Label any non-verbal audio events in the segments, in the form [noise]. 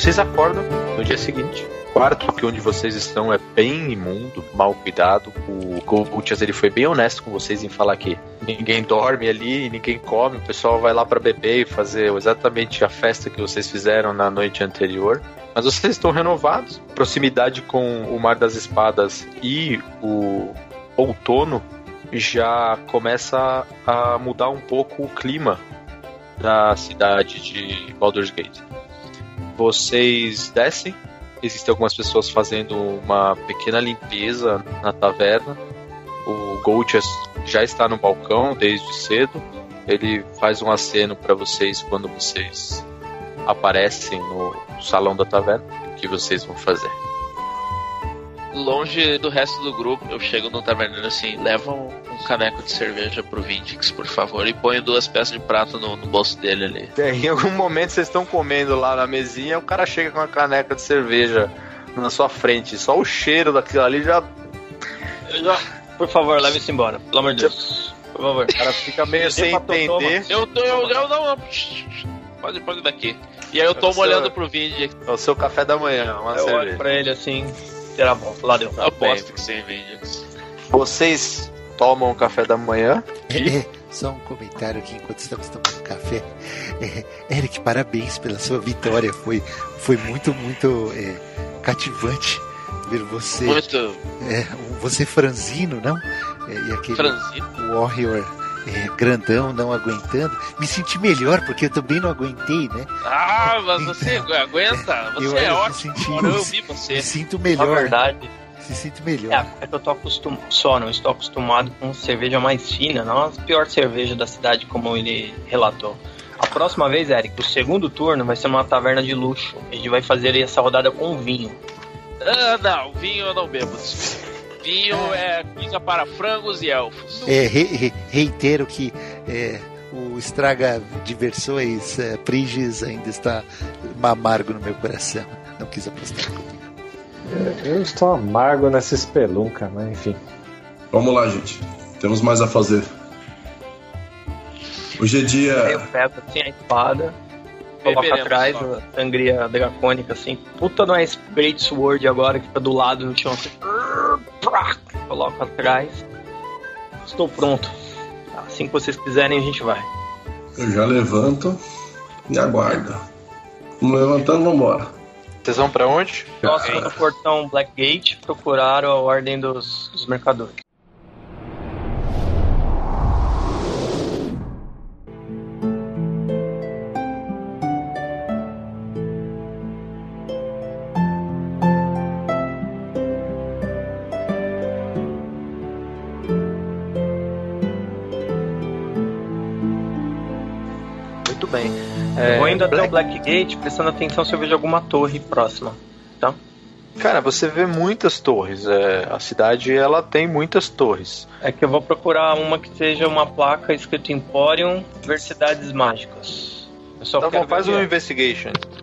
Vocês acordam no dia seguinte. O quarto que onde vocês estão é bem imundo, mal cuidado. O Goltias ele foi bem honesto com vocês em falar que ninguém dorme ali, ninguém come, o pessoal vai lá para beber e fazer exatamente a festa que vocês fizeram na noite anterior. Mas vocês estão renovados. Proximidade com o Mar das Espadas e o outono já começa a mudar um pouco o clima da cidade de Baldur's Gate vocês descem. Existem algumas pessoas fazendo uma pequena limpeza na taverna. O Goltias já está no balcão desde cedo. Ele faz um aceno para vocês quando vocês aparecem no salão da taverna. O que vocês vão fazer? Longe do resto do grupo, eu chego no taverneiro assim, leva um, um caneco de cerveja pro Vindix, por favor, e põe duas peças de prato no, no bolso dele ali. É, em algum momento vocês estão comendo lá na mesinha, o cara chega com uma caneca de cerveja na sua frente, só o cheiro daquilo ali já. já... Por favor, leve isso embora, pelo amor de Deus. Por favor. O cara fica meio sem entender. Eu tô, eu, eu não, pode, pode daqui. E aí eu tô olhando pro Vindix. É o seu café da manhã, uma eu cerveja. olho pra ele assim, será bom. Lá deu. Aposto que sim, Vindix. Vocês tomam café da manhã? É, [laughs] só um comentário aqui enquanto estamos tomando café. É, [laughs] Eric, parabéns pela sua vitória. Foi, foi muito, muito é, cativante ver você. Muito. É, você franzino, não? É, e aquele Franzino? Warrior é, grandão não aguentando. Me senti melhor porque eu também não aguentei, né? Ah, mas você aguenta? [laughs] Você eu, é eu me ótimo. senti- Agora eu vi você. Me sinto Na melhor. verdade, Se sinto melhor. é, é que eu tô acostumado. Só, não estou acostumado com cerveja mais fina, não a pior cerveja da cidade, como ele relatou. A próxima vez, Eric, o segundo turno vai ser numa taverna de luxo. A gente vai fazer essa rodada com vinho. Ah, não, vinho eu não bebo. Vinho é coisa para frangos e elfos. É, re- re- reitero que é, o estraga diversões é, Priges ainda está amargo no meu coração. Não quis apostar comigo. Eu estou amargo nessa espelunca, mas enfim. Vamos lá, gente. Temos mais a fazer. Hoje é Aí eu dia. pego assim a espada, Beberemos atrás só. a sangria dracônica, assim. Puta não é Great Sword agora que fica do lado no chão. Assim. Prá, Coloco atrás. Estou pronto. Assim que vocês quiserem, a gente vai. Eu já levanto e aguardo. Vamos levantando, vambora. Vocês vão pra onde? Nós no portão Blackgate procuraram a ordem dos, dos mercadores. Blackgate, prestando atenção se eu vejo alguma torre próxima. Tá? Cara, você vê muitas torres. é, a cidade ela tem muitas torres. É que eu vou procurar uma que seja uma placa escrito Emporium Diversidades Mágicas. Eu só Então quero bom, faz um investigation. é.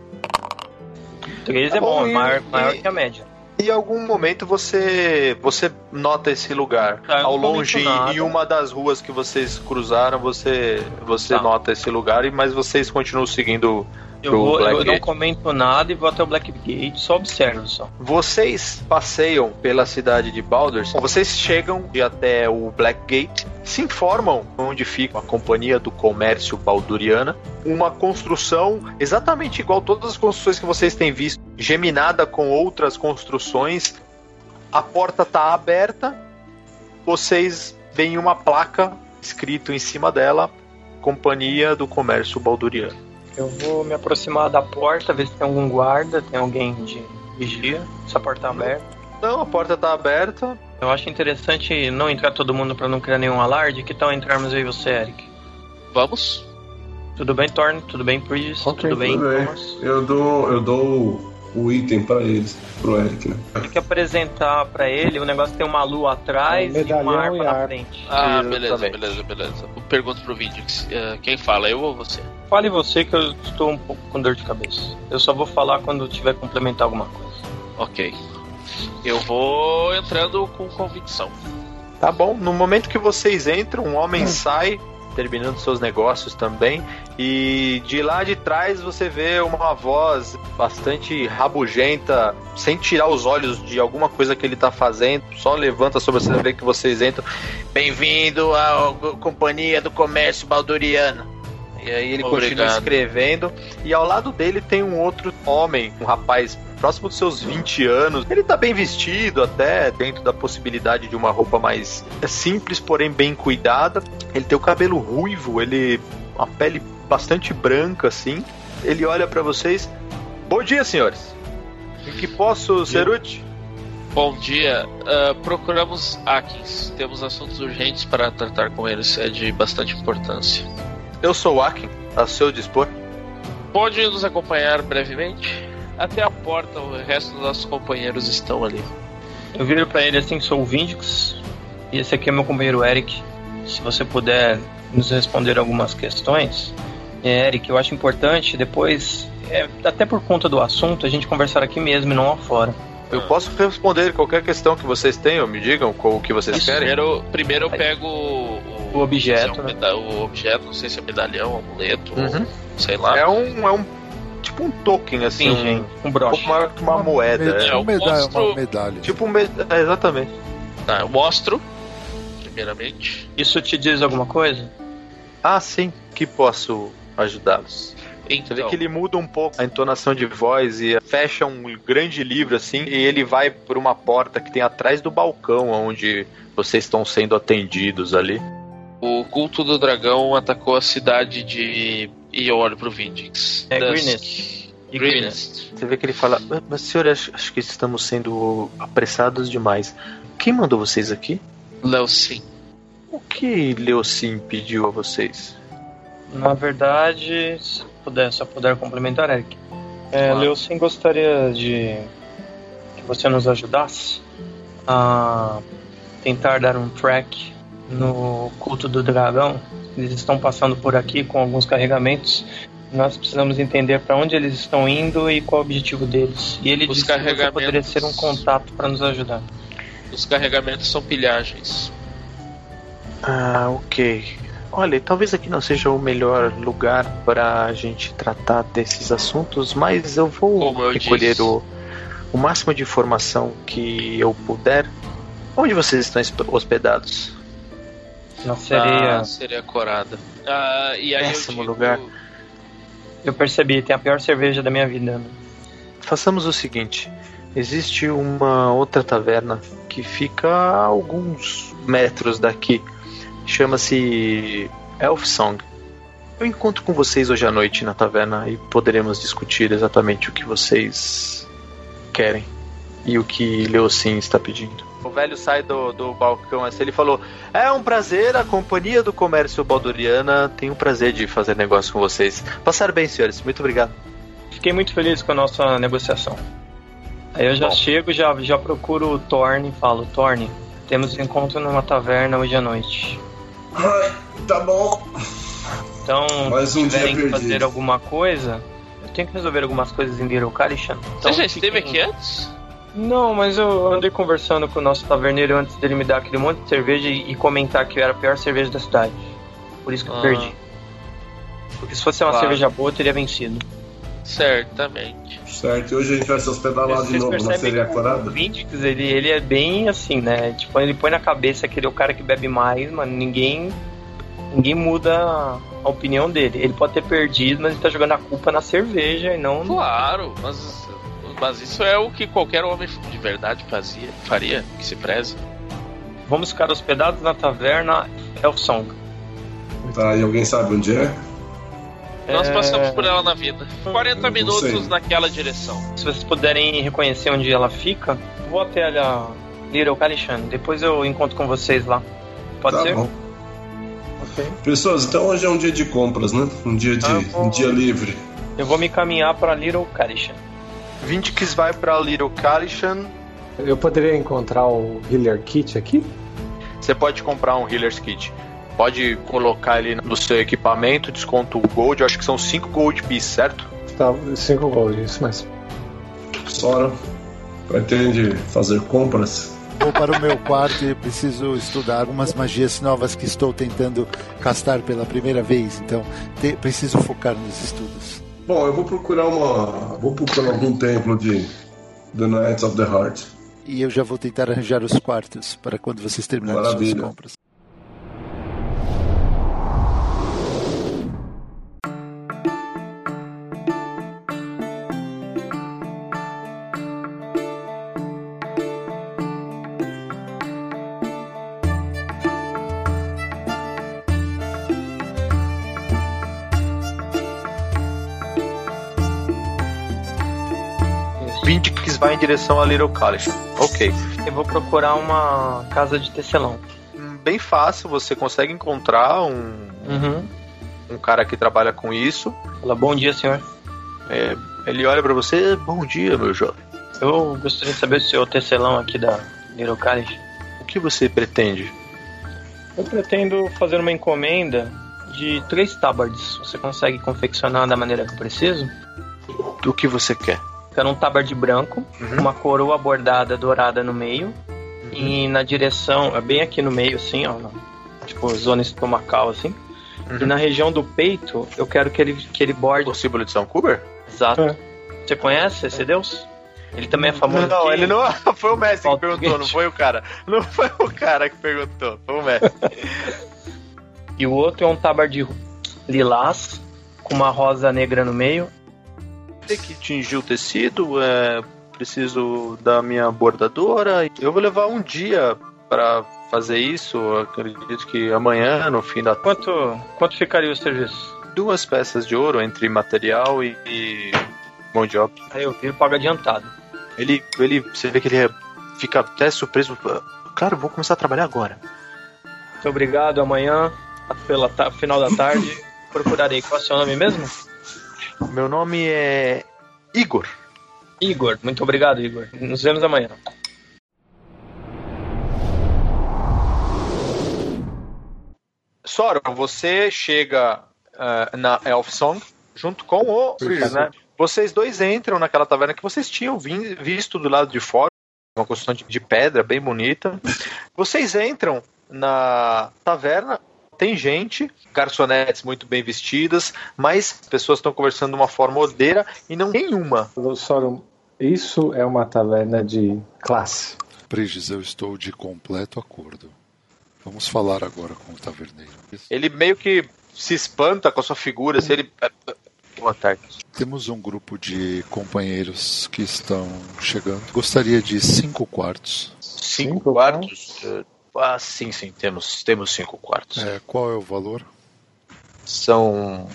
Três Tá é bom, bom, e- maior, maior e- que a média. Em algum momento você você nota esse lugar. Tá, Ao longe, em uma das ruas que vocês cruzaram, você você Tá. nota esse lugar, e mas vocês continuam seguindo Eu, vou, eu não comento nada e vou até o Blackgate, só observo só. Vocês passeiam pela cidade de Baldur's. Vocês chegam e até o Blackgate, se informam onde fica a Companhia do Comércio Balduriana, uma construção exatamente igual a todas as construções que vocês têm visto, geminada com outras construções. A porta está aberta. Vocês veem uma placa escrito em cima dela: Companhia do Comércio Balduriano. Eu vou me aproximar da porta, ver se tem algum guarda, tem alguém de vigia, se a porta tá aberta. Então a porta está aberta. Eu acho interessante não entrar todo mundo pra não criar nenhum alarde. Que tal entrarmos eu e você, Eric? Vamos? Tudo bem, Thorne? Tudo bem, Bridges? Ok, tudo bem, Tudo bem. Thomas? Eu dou, eu dou o item pra eles, pro Eric, né? Tem que apresentar pra ele, o negócio tem uma lua atrás Um e uma arma e na frente. Ah, beleza, Exatamente. beleza, beleza. Eu pergunto pro Vindix. eh, quem fala, eu ou você? Fale você que eu estou um pouco com dor de cabeça. Eu só vou falar quando tiver que complementar alguma coisa. Ok. Eu vou entrando com convicção. Tá bom, no momento que vocês entram, um homem sai, terminando seus negócios também, e de lá de trás você vê uma voz bastante rabugenta, sem tirar os olhos de alguma coisa que ele tá fazendo, só levanta sobre você ver que vocês entram. Bem-vindo à Companhia do Comércio Balduriano. E aí ele continua Obrigado. escrevendo, e ao lado dele tem um outro homem, um rapaz próximo dos seus 20 anos. Ele tá bem vestido até, dentro da possibilidade de uma roupa mais simples, porém bem cuidada. Ele tem o cabelo ruivo, ele uma pele bastante branca assim. Ele olha pra vocês. Bom dia, senhores. Em que posso ser útil? Bom dia. Ah, procuramos Akins. Temos assuntos urgentes para tratar com eles. É de bastante importância. Eu sou o Akin, a seu dispor. Pode nos acompanhar brevemente? Até a porta, o resto dos nossos companheiros estão ali. Eu viro pra ele assim, sou o Vindix, e esse aqui é meu companheiro Eric. Se você puder nos responder algumas questões. É, Eric, eu acho importante depois, é, até por conta do assunto, a gente conversar aqui mesmo e não lá fora. Eu posso responder qualquer questão que vocês tenham, me digam o que vocês querem. Primeiro, primeiro eu pego o, objeto, é um né? o objeto, não sei se é medalhão, amuleto, Uhum. ou sei lá. É um, é um tipo um token assim, um, Sim, um um broche. pouco maior que uma moeda. Med- é. eu uma medalha, mostro- uma medalha. Tipo um med- é, exatamente. Tá, eu mostro, primeiramente. Isso te diz alguma coisa? Ah, sim, que posso ajudá-los. Você vê Então, que ele muda um pouco a entonação de voz e fecha um grande livro assim, e ele vai por uma porta que tem atrás do balcão onde vocês estão sendo atendidos ali. O culto do dragão atacou a cidade de. E eu olho pro Vindix. É. Greenest. Greenest. Você vê que ele fala: "Mas, senhor, acho, acho que estamos sendo apressados demais. Quem mandou vocês aqui? Leocin. O que Leocin pediu a vocês? Na verdade, se puder, só puder complementar, Eric. É. Leucin gostaria de que você nos ajudasse a tentar dar um track no culto do dragão. Eles estão passando por aqui com alguns carregamentos. Nós precisamos entender para onde eles estão indo e qual o objetivo deles. E ele Os disse que poderia ser um contato para nos ajudar. Os carregamentos são pilhagens. Ah, ok. Olha, talvez aqui não seja o melhor lugar para a gente tratar desses assuntos, mas eu vou eu recolher disse. o, o máximo de informação que eu puder. Onde vocês estão hospedados? Na sereia. Ah, seria corada. Ah, e aí Péssimo eu digo, lugar. Eu percebi, tem a pior cerveja da minha vida. Façamos o seguinte: existe uma outra taverna que fica a alguns metros daqui. Chama-se Elf Song. Eu encontro com vocês hoje à noite na taverna e poderemos discutir exatamente o que vocês querem e o que Leocin está pedindo. O velho sai do, do balcão assim, ele falou: É um prazer, a Companhia do Comércio Balduriana tem o prazer de fazer negócio com vocês. Passaram bem, senhores, muito obrigado. Fiquei muito feliz com a nossa negociação. Aí eu já Bom. chego, já, já procuro o Thorne e falo, Thorne, temos encontro numa taverna hoje à noite. Ai, tá bom. Então, Mais um se dia tiverem que perdido. fazer alguma coisa, eu tenho que resolver algumas coisas em Little Kalishan. Então, Você já esteve fiquem- aqui antes? Não, mas eu andei conversando com o nosso taverneiro antes dele me dar aquele monte de cerveja e, comentar que eu era a pior cerveja da cidade. Por isso que eu Ah. perdi. Porque se fosse uma Claro. cerveja boa, eu teria vencido. Certamente. Certo, e hoje a gente vai se hospedar lá de novo na sereia que o corada? Vindix, ele, ele é bem assim, né? Tipo, ele põe na cabeça que ele é o cara que bebe mais, mano. Ninguém. Ninguém muda a opinião dele. Ele pode ter perdido, mas ele tá jogando a culpa na cerveja e não. Claro, mas, mas isso é o que qualquer homem de verdade fazia, faria, que se preze. Vamos ficar hospedados na taverna Elfsong. Tá, e alguém sabe onde é? Nós É, passamos por ela na vida. 40 não minutos sei. naquela direção. Se vocês puderem reconhecer onde ela fica, vou até a Little Kalishan. Depois eu encontro com vocês lá. Pode tá ser? bom. Ok. Pessoas, então hoje é um dia de compras, né? Um dia de Ah, bom. um dia livre. Eu vou me caminhar pra Little Carisha. Vindix vai pra Little Kalishan. Eu poderia encontrar o Healer Kit aqui? Você pode comprar um Healer's Kit. Pode colocar ele no seu equipamento, desconto o Gold. Eu acho que são 5 Gold Pieces, certo? Tá, 5 gold, isso mesmo. Sora pretende fazer compras. Vou para o meu quarto e preciso estudar algumas magias novas que estou tentando castar pela primeira vez. Então, te- preciso focar nos estudos. Bom, eu vou procurar uma. Vou procurar algum templo de The Knights of the Heart. E eu já vou tentar arranjar os quartos para quando vocês terminarem suas Maravilha. compras. Vai em direção a Little Kalishan. Ok. Eu vou procurar uma casa de tecelão. Hum, Bem fácil, você consegue encontrar um, Uhum. um cara que trabalha com isso. Fala, bom dia, senhor. É, ele olha pra você, bom dia, meu jovem. Eu gostaria de saber se o seu tecelão aqui da Little Carisha. O que você pretende? Eu pretendo fazer uma encomenda de três tabards. Você consegue confeccionar da maneira que eu preciso? Do que você quer? Quero um tabard branco, Uhum. uma coroa bordada dourada no meio e na direção, é bem aqui no meio assim, ó, tipo zona estomacal assim. E Uhum. na região do peito, eu quero que ele que ele borde O símbolo de São Kuber? exato. É. Você conhece esse deus? Ele também é famoso. Não, aqui. ele não. [laughs] Foi o mestre que perguntou, não foi o cara. Não foi o cara que perguntou, foi o mestre. [laughs] E o outro é um tabard lilás com uma rosa negra no meio. Tem que tingir o tecido, é, preciso da minha bordadora. Eu vou levar um dia pra fazer isso. Acredito que amanhã, no fim da Quanto quanto ficaria o serviço? duas peças de ouro entre material e, e mão de obra. Aí eu viro pago adiantado. Ele, ele, você vê que ele é- fica até surpreso. Claro, vou começar a trabalhar agora. Muito obrigado. Amanhã, pela final da tarde, [laughs] procurarei. Qual é o seu nome mesmo? Meu nome é Igor. Igor. Muito obrigado, Igor. Nos vemos amanhã. Sora, você chega ah, na Elf Song junto com o Chris, né? Vocês dois entram naquela taverna que vocês tinham visto do lado de fora, uma construção de, de pedra bem bonita. Vocês entram na taverna, tem gente, garçonetes muito bem vestidas, mas as pessoas estão conversando de uma forma ordeira e não nenhuma. Sorum, isso é uma taverna de classe. Prigis, eu estou de completo acordo. Vamos falar agora com o taverneiro. Ele meio que se espanta com a sua figura, se ele. Boa tarde. Temos um grupo de companheiros que estão chegando. Gostaria de cinco quartos. Cinco, Cinco quartos? Eh, Ah, sim, sim, temos, temos cinco quartos. É, qual é o valor? São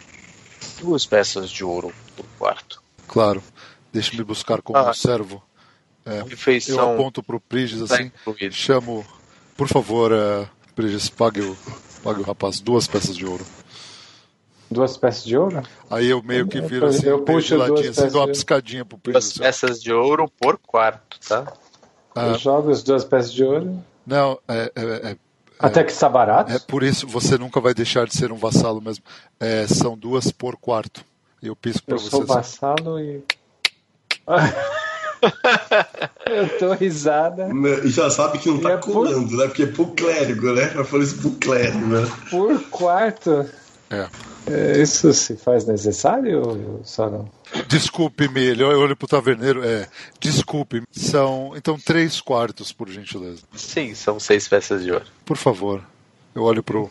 duas peças de ouro por quarto. Claro. Deixe-me buscar como Ah. um servo. A Eu aponto pro Prigis está assim. incluída. Chamo. Por favor, uh, Prigis, pague o, pague o rapaz duas peças de ouro. Duas peças de ouro? Aí eu meio que viro assim, eu puxo de ladinho, duas assim, dou uma piscadinha pro Duas Prigis. assim, peças de ouro por quarto, tá? Ah. Eu jogo as duas peças de ouro. Não, é, é, é, Até que está barato? é por isso você nunca vai deixar de ser um vassalo mesmo. É, são duas por quarto. Eu pisco pra Eu você. sou vassalo e. [laughs] eu tô risada. Né, E já sabe que não tá é por- colando, né? Porque é pro clérigo, né? Eu falei isso pro clérigo, né? Por quarto. É. É, Isso se faz necessário, só não? Desculpe-me, ele olha pro taverneiro. É, desculpe. São então três quartos, por gentileza. Sim, são seis peças de ouro. Por favor. Eu olho pro.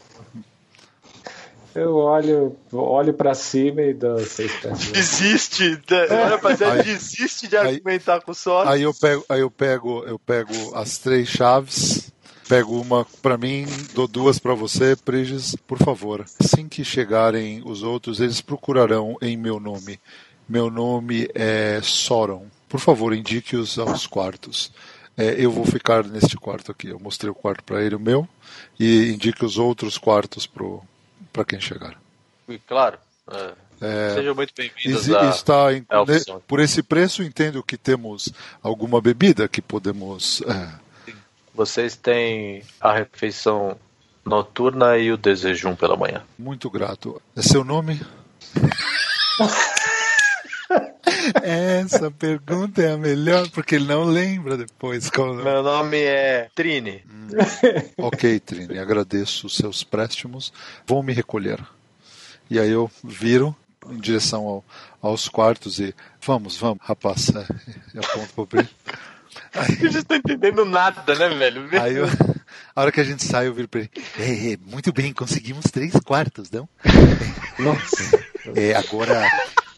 Eu olho, olho pra cima e dou seis peças. Desiste, olha pra você, Aí- desiste de aí- argumentar com o Sora. Aí eu pego, aí eu pego, eu pego as três chaves. Pego uma pra mim, dou duas pra você, Prigis, por favor. Assim que chegarem os outros, eles procurarão em meu nome. Meu nome é Soron. Por favor, indique-os aos quartos. É, eu vou ficar neste quarto aqui. Eu mostrei o quarto pra ele, o meu, e indique os outros quartos para quem chegar. Claro. é, É, Sejam muito bem-vindos está em- por esse preço, entendo que temos alguma bebida que podemos. é, Vocês têm a refeição noturna e o desejum pela manhã. muito grato. É seu nome? [laughs] Essa pergunta é a melhor porque ele não lembra depois. Qual... Meu nome é Trini. Ok, Trini, agradeço os seus préstimos. Vou me recolher. E aí eu viro em direção ao- aos quartos e vamos, vamos, rapaz. É, Eu aponto pro Pri. Vocês não estão entendendo nada, né, velho? [laughs] Aí eu, a hora que a gente sai, eu viro pra ele. É, é, muito bem, conseguimos três quartos, não? [laughs] Nossa, É, agora.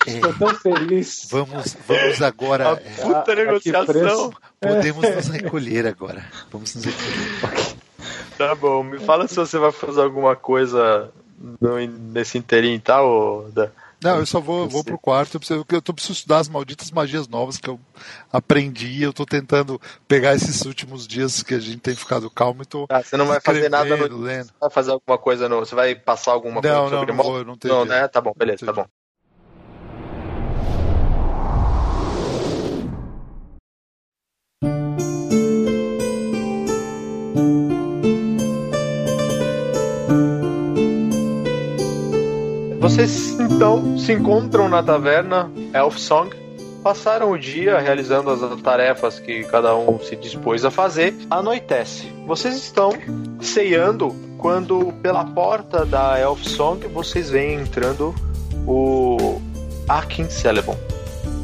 é, tô tão feliz. vamos, vamos agora. é, Puta negociação. podemos nos recolher agora. Vamos nos recolher. Tá bom, me fala se você vai fazer alguma coisa no- nesse inteirinho e tal, da- Não, eu só vou, vou pro quarto. Eu preciso, eu tô, preciso estudar as malditas magias novas que eu aprendi. Eu tô tentando pegar esses últimos dias que a gente tem ficado calmo e tô. Ah, você não vai fazer nada no. lendo. Vai fazer alguma coisa no. Você vai passar alguma coisa Não, não, sobre não vou, não tenho Não, né? Tá bom, beleza, tá bom. Vocês então se encontram na taverna Elf Song, passaram o dia realizando as tarefas que cada um se dispôs a fazer. Anoitece. Vocês estão ceando quando pela porta da Elf Song vocês veem entrando o Akin Celebon,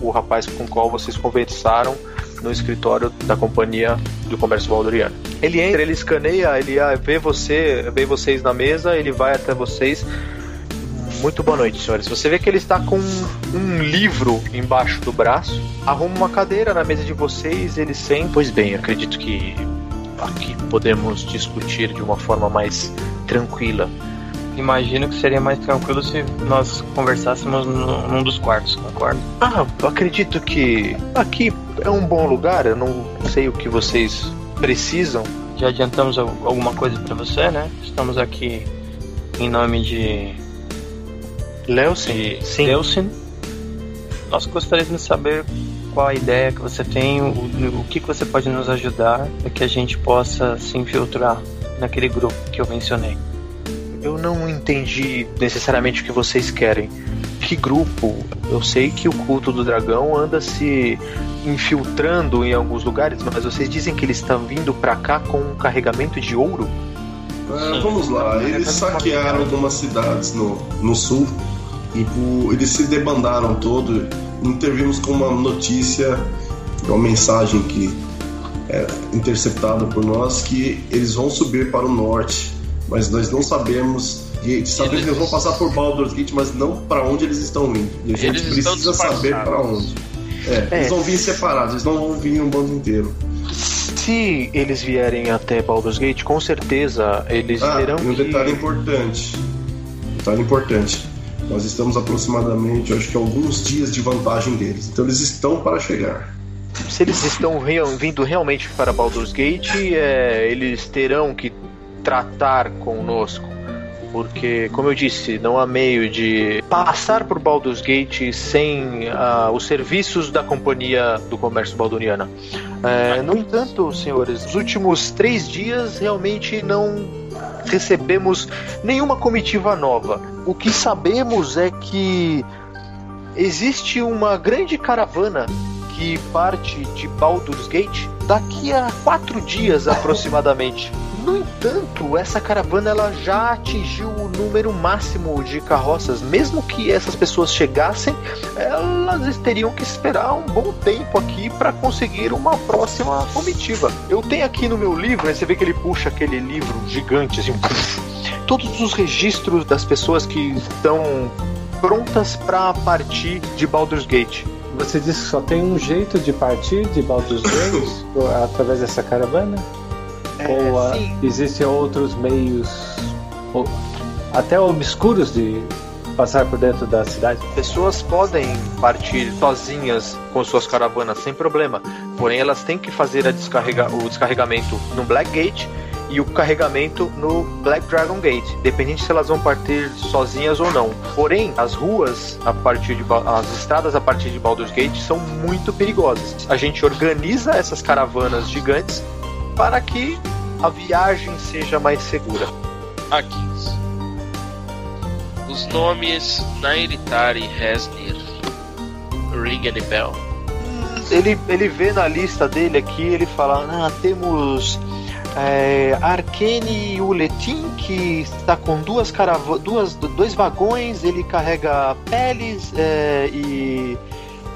o rapaz com o qual vocês conversaram no escritório da companhia do comércio valdoriano. Ele entra, ele escaneia, ele ah, vê você, vê vocês na mesa, ele vai até vocês. Muito boa noite, senhores. Você vê que ele está com um livro embaixo do braço. Arruma uma cadeira na mesa de vocês, ele senta. Pois bem, acredito que aqui podemos discutir de uma forma mais tranquila. Imagino que seria mais tranquilo se nós conversássemos num dos quartos, concorda? Ah, acredito que aqui é um bom lugar. Eu não sei o que vocês precisam. Já adiantamos al- alguma coisa pra você, né? Estamos aqui em nome de, De sim. Delsin. Nós gostaríamos de saber qual a ideia que você tem, o, o que, que você pode nos ajudar para que a gente possa se infiltrar naquele grupo que eu mencionei. Eu não entendi necessariamente o que vocês querem. Que grupo? Eu sei que o culto do dragão anda se infiltrando em alguns lugares, mas vocês dizem que eles estão vindo pra cá com um carregamento de ouro? Ah, vamos lá, eles saquearam algumas cidades no, no sul e por- eles se debandaram todo. Intervimos com uma notícia, uma mensagem que é interceptada por nós que eles vão subir para o norte, mas nós não sabemos. E sabemos que eles vão passar por Baldur's Gate, mas não para onde eles estão indo. E a gente Eles precisa saber para onde. É, É. eles vão vir separados, eles não vão vir um bando inteiro. Se eles vierem até Baldur's Gate, com certeza eles Ah, terão e um que... detalhe importante. Detalhe importante. Nós estamos aproximadamente, acho que alguns dias de vantagem deles. Então eles estão para chegar. se eles estão real- vindo realmente para Baldur's Gate, é, eles terão que tratar conosco. Porque, como eu disse, não há meio de passar por Baldur's Gate sem ah, os serviços da companhia do comércio balduriana. É, no entanto, senhores, nos últimos três dias realmente não recebemos nenhuma comitiva nova. O que sabemos é que existe uma grande caravana que parte de Baldur's Gate daqui a quatro dias aproximadamente. [laughs] No entanto, essa caravana ela já atingiu o número máximo de carroças. Mesmo que essas pessoas chegassem, elas teriam que esperar um bom tempo aqui para conseguir uma próxima comitiva. Eu tenho aqui no meu livro, né, você vê que ele puxa aquele livro gigante, assim, [laughs] todos os registros das pessoas que estão prontas para partir de Baldur's Gate. Você disse que só tem um jeito de partir de Baldur's [coughs] Gate através dessa caravana? Ou ah, sim. existem outros meios ou, até obscuros de passar por dentro da cidade? Pessoas podem partir sozinhas com suas caravanas sem problema, porém elas têm que fazer a descarrega- o descarregamento no Black Gate e o carregamento no Black Dragon Gate, dependente se elas vão partir sozinhas ou não. Porém, as ruas a partir de as estradas a partir de Baldur's Gate são muito perigosas. A gente organiza essas caravanas gigantes para que a viagem seja mais segura. Aqui. Os nomes Nairitar e Resnir ring any bell? Ele, ele vê na lista dele aqui, ele fala, ah, temos é, Arkane Uletin, que está com duas caravanas, duas, dois vagões, ele carrega peles é, e,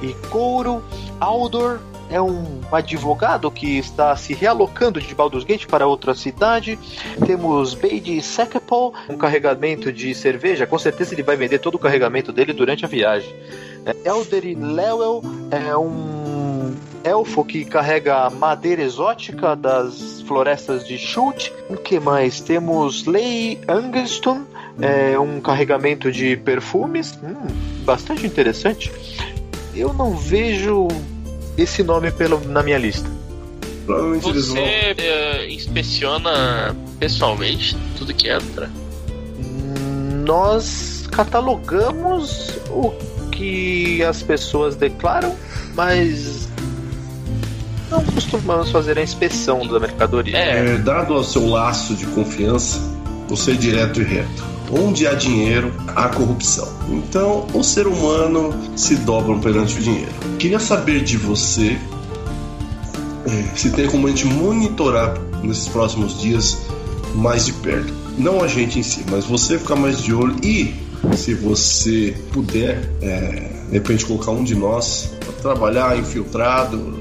e couro. Aldor é um advogado que está se realocando de Baldur's Gate para outra cidade. Temos Beide Sekepol, um carregamento de cerveja. Com certeza ele vai vender todo o carregamento dele durante a viagem. É, Eldery Lewell é um elfo que carrega madeira exótica das florestas de Shult. O que mais? Temos Lei Angelston, é um carregamento de perfumes. Hum, bastante interessante. Eu não vejo esse nome pelo, na minha lista. Provavelmente eles Você vão. eh, inspeciona pessoalmente tudo que entra? Nós catalogamos o que as pessoas declaram, mas não costumamos fazer a inspeção da mercadoria. É, É, dado ao seu laço de confiança, você é direto e reto. Onde há dinheiro, há corrupção. Então, o ser humano se dobra perante o dinheiro. Queria saber de você é, se tem como a gente monitorar nesses próximos dias mais de perto. Não a gente em si, mas você ficar mais de olho e, se você puder, é, de repente colocar um de nós para trabalhar infiltrado.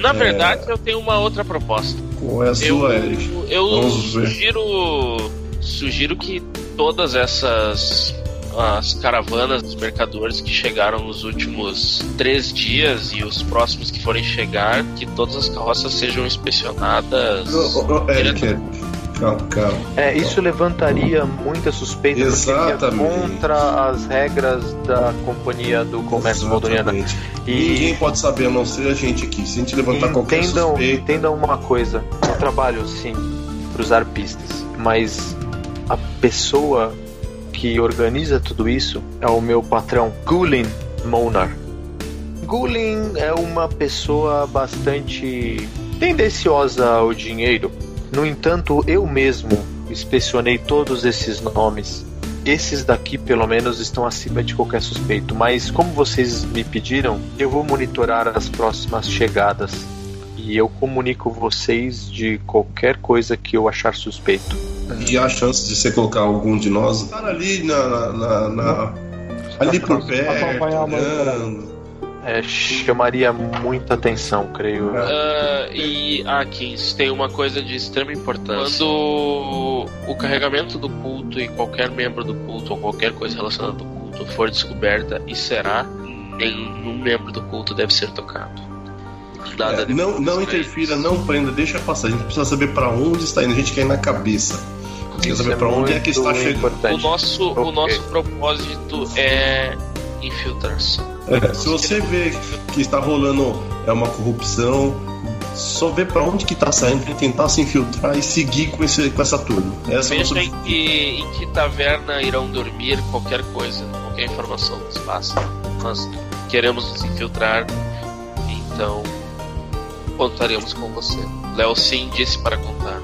na verdade, eu tenho uma outra proposta. Qual é a Eu, sua, Eric? eu Vamos ver. sugiro, sugiro que todas essas as caravanas dos mercadores que chegaram nos últimos três dias e os próximos que forem chegar, que todas as carroças sejam inspecionadas. Eric, Eric, calma, calma. É, isso levantaria muita suspeita Exatamente. contra as regras da companhia do comércio moldoniana. Exatamente. E Ninguém pode saber a não ser a gente aqui. Se a gente levantar qualquer entendam, suspeita. entendam uma coisa: eu trabalho sim para os arpistas, mas a pessoa que organiza tudo isso é o meu patrão, Gulin Monar. Gulin é uma pessoa bastante tendenciosa ao dinheiro. No entanto, eu mesmo inspecionei todos esses nomes. Esses daqui, pelo menos, estão acima de qualquer suspeito. Mas, como vocês me pediram, eu vou monitorar as próximas chegadas. E eu comunico vocês de qualquer coisa que eu achar suspeito. E há chance de você colocar algum de nós estar ali na. na, na- na- ali por perto. Acompanhar uma olhando. É, chamaria muita atenção, creio. Ah, e aqui tem uma coisa de extrema importância. Quando o carregamento do culto e qualquer membro do culto ou qualquer coisa relacionada ao culto for descoberta e será, nenhum membro do culto deve ser tocado. Nada É, não, não interfira, não prenda, deixa passar. A gente precisa saber pra onde está indo. A gente quer ir na cabeça. A gente quer Isso saber é pra onde é que está chegando. O nosso, o Ok. nosso propósito é infiltração. É, se você vê que está rolando é uma corrupção, só vê pra onde que tá saindo pra tentar se infiltrar e seguir com, esse, com essa turma. Essa é Veja em que, em que taverna irão dormir, qualquer coisa, qualquer informação nos passa. Nós queremos nos infiltrar, então contaremos com você. Léo sim disse para contar.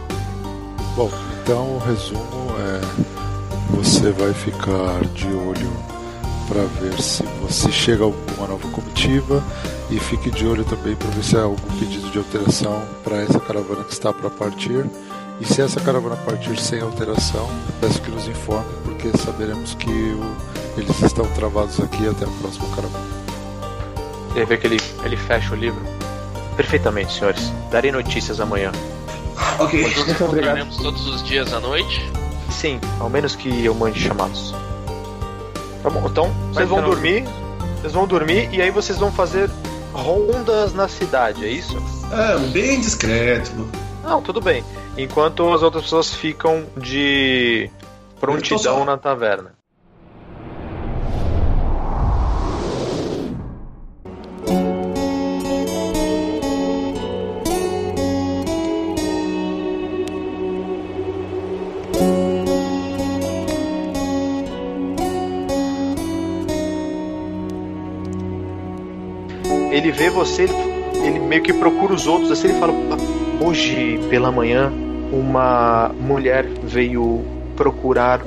Bom, então o resumo é: você vai ficar de olho para ver se você chega a alguma nova comitiva e fique de olho também para ver se há algum pedido de alteração para essa caravana que está para partir. E se essa caravana partir sem alteração, peço que nos informe, porque saberemos que o- eles estão travados aqui até a próxima caravana. Você vê que ele, ele fecha o livro. Perfeitamente, senhores. Darei notícias amanhã. Ok. Muito obrigado. Todos os dias à noite. Sim, ao menos que eu mande chamados. Tá bom, então vocês vão não. dormir. Vocês vão dormir e aí vocês vão fazer rondas na cidade, é isso? É, bem discreto. Não, tudo bem. Enquanto as outras pessoas ficam de prontidão só- na taverna. Vê você, ele, meio que procura os outros, assim, ele fala: Hoje pela manhã, uma mulher veio procurar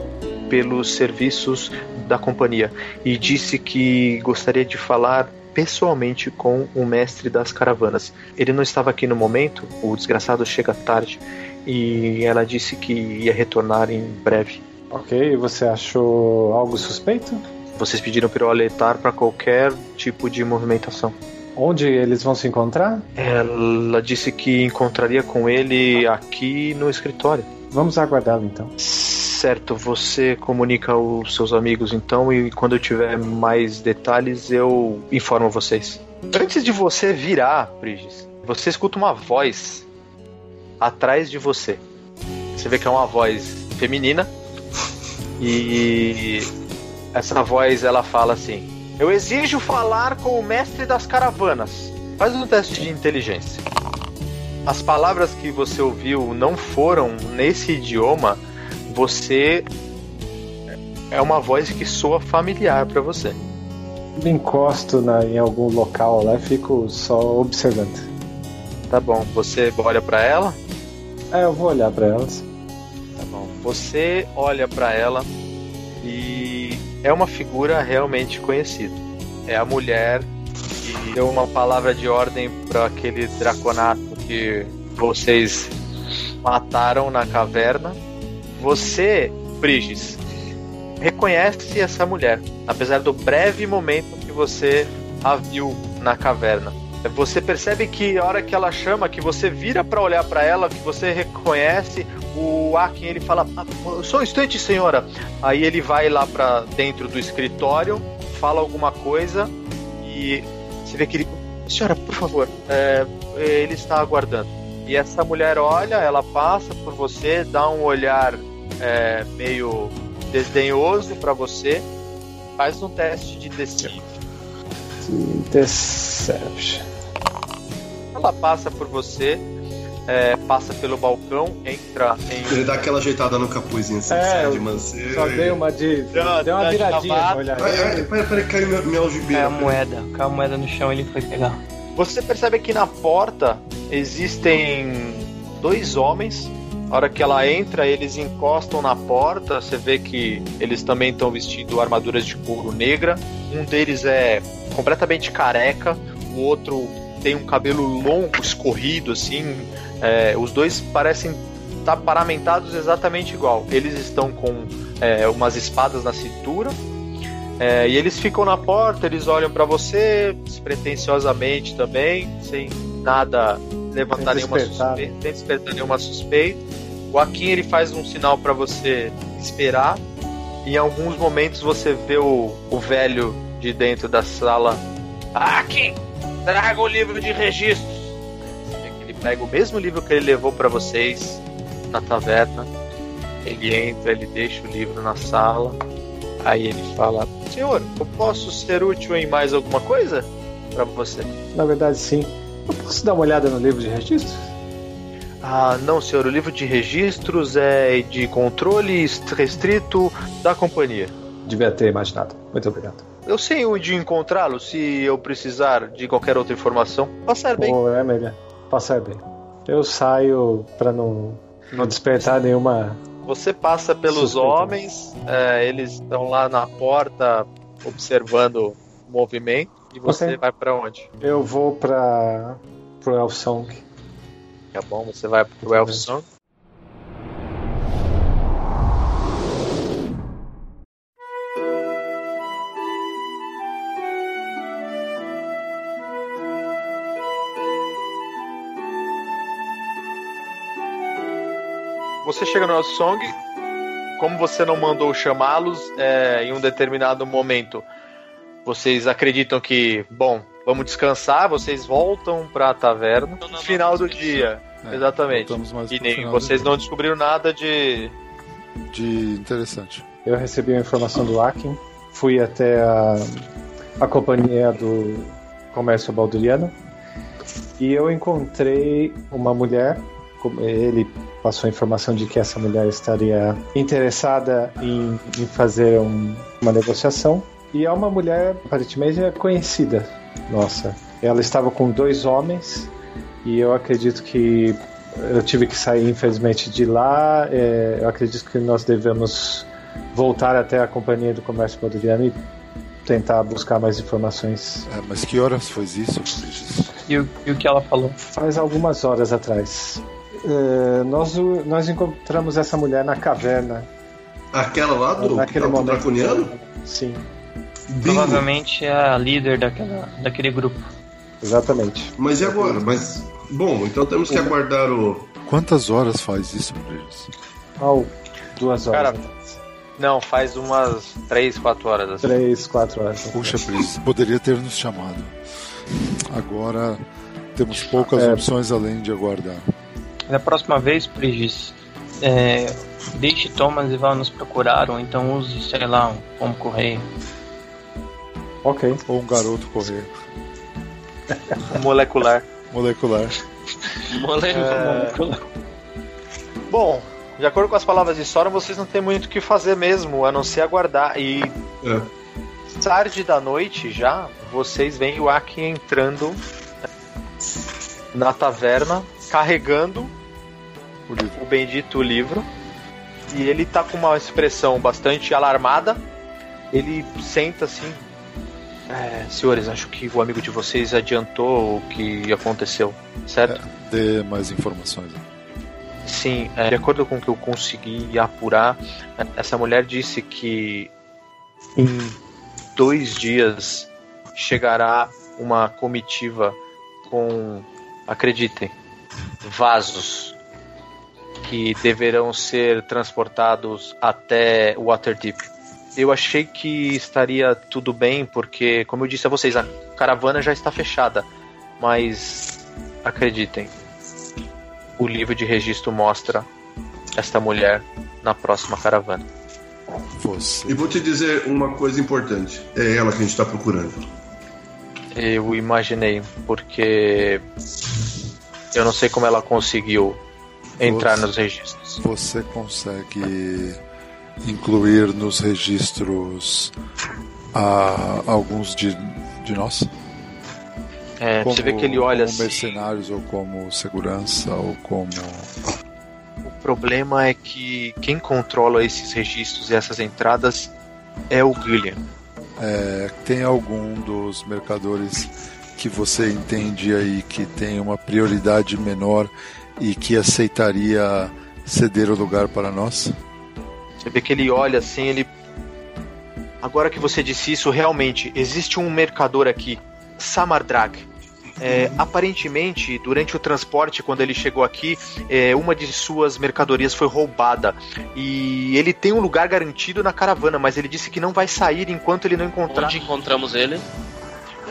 pelos serviços da companhia e disse que gostaria de falar pessoalmente com o mestre das caravanas. Ele não estava aqui no momento, o desgraçado chega tarde e ela disse que ia retornar em breve. Ok, você achou algo suspeito? Vocês pediram para eu alertar para qualquer tipo de movimentação. Onde eles vão se encontrar? Ela disse que encontraria com ele aqui no escritório. Vamos aguardá-lo então. Certo, você comunica aos seus amigos então e quando eu tiver mais detalhes eu informo vocês. Antes de você virar, Briges, você escuta uma voz atrás de você. Você vê que é uma voz feminina e essa voz ela fala assim: Eu exijo falar com o mestre das caravanas. Faz um teste de inteligência. As palavras que você ouviu não foram nesse idioma, você é uma voz que soa familiar para você. Me encosto na, em algum local lá e fico só observando. Tá bom, você olha para ela? É, eu vou olhar para elas. Tá bom. Você olha para ela e é uma figura realmente conhecida. É a mulher que deu uma palavra de ordem para aquele draconato que vocês mataram na caverna. Você, Briges, reconhece essa mulher, apesar do breve momento que você a viu na caverna. Você percebe que a hora que ela chama, que você vira para olhar para ela, que você reconhece o Akin, ele fala: ah, "Só um instante, senhora". Aí ele vai lá para dentro do escritório, fala alguma coisa e você vê que ele: "Senhora, por favor, é, ele está aguardando". E essa mulher olha, ela passa por você, dá um olhar é, meio desdenhoso para você, faz um teste de Deceive. Deception. Ela passa por você, é, passa pelo balcão, entra em. Ele dá aquela ajeitada no capuzinho assim, É, sai de manceiro. Só dei uma de. Deu uma- Deu uma deu uma viradinha no olhar. Peraí, peraí, caiu minha, minha algibeira. É a moeda. Caiu a moeda no chão ele foi pegar. Você percebe que na porta existem dois homens. A hora que ela entra, eles encostam na porta. Você vê que eles também estão vestindo armaduras de couro negra. Um deles é completamente careca, o outro tem um cabelo longo, escorrido, assim. É, os dois parecem estar paramentados exatamente igual. Eles estão com é, umas espadas na cintura. É, e eles ficam na porta, eles olham pra você despretensiosamente também, sem nada levantar nenhuma suspeita, sem despertar nenhuma suspeita. O Akin ele faz um sinal pra você esperar. Em alguns momentos você vê o, o velho de dentro da sala. Akin, traga o livro de registros. Pega o mesmo livro que ele levou pra vocês na taverna. Ele entra, ele deixa o livro na sala. Aí ele fala: Senhor, eu posso ser útil em mais alguma coisa pra você? Na verdade, sim. Eu posso dar uma olhada no livro de registro? Ah, não, senhor. O livro de registros é de controle est- restrito da companhia. Devia ter imaginado. Muito obrigado. Eu sei onde encontrá-lo se eu precisar de qualquer outra informação. Passar bem. É melhor. Passar bem. Eu saio pra não, não despertar nenhuma. Você passa pelos Suspeita. homens, é, eles estão lá na porta observando o movimento. E você Ok. vai pra onde? Eu vou pra. pro Elsong. Tá bom, você vai pro Elfson. Você chega no Song, como você não mandou chamá-los é, em um determinado momento, vocês acreditam que, bom, vamos descansar, vocês voltam pra taverna no final do dia. É, Exatamente. E nem vocês não descobriram nada de. De interessante. Eu recebi a informação do Akin, fui até a, a companhia do comércio balduriano e eu encontrei uma mulher. Ele passou a informação de que essa mulher estaria interessada em, em fazer um- uma negociação. E é uma mulher, aparentemente, é conhecida nossa. Ela estava com dois homens e eu acredito que eu tive que sair, infelizmente, de lá. É, eu acredito que nós devemos voltar até a Companhia do Comércio Boliviano e tentar buscar mais informações. É, mas que horas foi isso, Brigitte? E e o que ela falou? Faz algumas horas atrás. É, nós, nós encontramos essa mulher na caverna. Aquela lá do, naquele do momento. draconiano? Sim, Bingo. Provavelmente é a líder daquela, daquele grupo. exatamente. Mas e agora? Mas. Bom, então temos que aguardar o. Quantas horas faz isso, Brigitte? Oh, duas horas. Cara. Não, faz umas 3, 4 horas assim. Três, quatro horas. Puxa, Brigitte, poderia ter nos chamado. Agora temos poucas É. opções além de aguardar. Da próxima vez, Prigis, é, deixe Thomas e vá nos procurar, ou então use, sei lá, um como correio. Ok. Ou um garoto correr. [laughs] Molecular. Molecular. Moleque. Bom, de acordo com as palavras de Sora, vocês não têm muito o que fazer mesmo, a não ser aguardar. E É. tarde da noite já, vocês veem o Aki entrando na taverna, carregando O livro. o bendito livro. E ele tá com uma expressão bastante alarmada. Ele senta assim. "É, senhores, acho que o amigo de vocês adiantou o que aconteceu, certo? Dê mais informações. Sim, é, de acordo com o que eu consegui apurar, é, essa mulher disse que em dois dias chegará uma comitiva com, acreditem, vasos que deverão ser transportados até Waterdeep. Eu achei que estaria tudo bem, porque, como eu disse a vocês, a caravana já está fechada. Mas acreditem, o livro de registro mostra esta mulher na próxima caravana. Você. E vou te dizer uma coisa importante: é ela que a gente está procurando. Eu imaginei, porque eu não sei como ela conseguiu entrar Você- nos registros. Você consegue incluir nos registros a, alguns de, de nós? É, você vê que ele olha como assim. mercenários ou como segurança ou como O problema é que quem controla esses registros e essas entradas é o Gillian. é, tem algum dos mercadores que você entende aí que tem uma prioridade menor e que aceitaria ceder o lugar para nós? Você vê que ele olha assim, ele. Agora que você disse isso, realmente existe um mercador aqui, Samardrag. É, aparentemente, durante o transporte, quando ele chegou aqui, é, uma de suas mercadorias foi roubada. E ele tem um lugar garantido na caravana, mas ele disse que não vai sair enquanto ele não encontrar. Onde encontramos ele?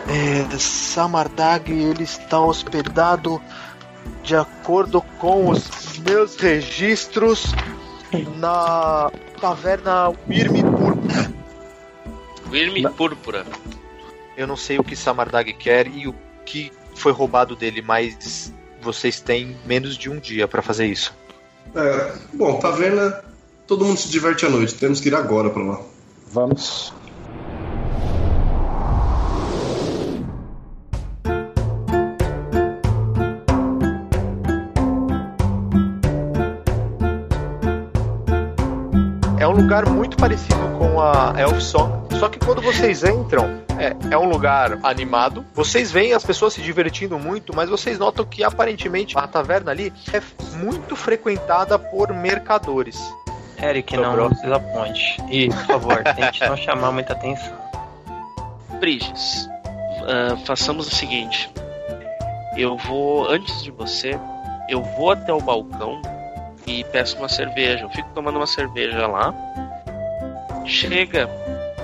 É, Samardag, ele está hospedado de acordo com os meus registros na taverna Irme Púrpura. Irme Púrpura. Eu não sei o que Samardag quer e o que foi roubado dele, mas vocês têm menos de um dia para fazer isso. É, bom, taverna. Todo mundo se diverte à noite. Temos que ir agora pra lá. Vamos. Lugar muito parecido com a Elf Song, só que quando vocês entram, é, é um lugar animado. Vocês veem as pessoas se divertindo muito, mas vocês notam que aparentemente a taverna ali é muito frequentada por mercadores. Eric, não, Sobrou. não se desaponte. E, por favor, tente não chamar muita atenção. Briges, ah, façamos o seguinte. Eu vou, antes de você, eu vou até o balcão e peço uma cerveja. Eu fico tomando uma cerveja lá. Chega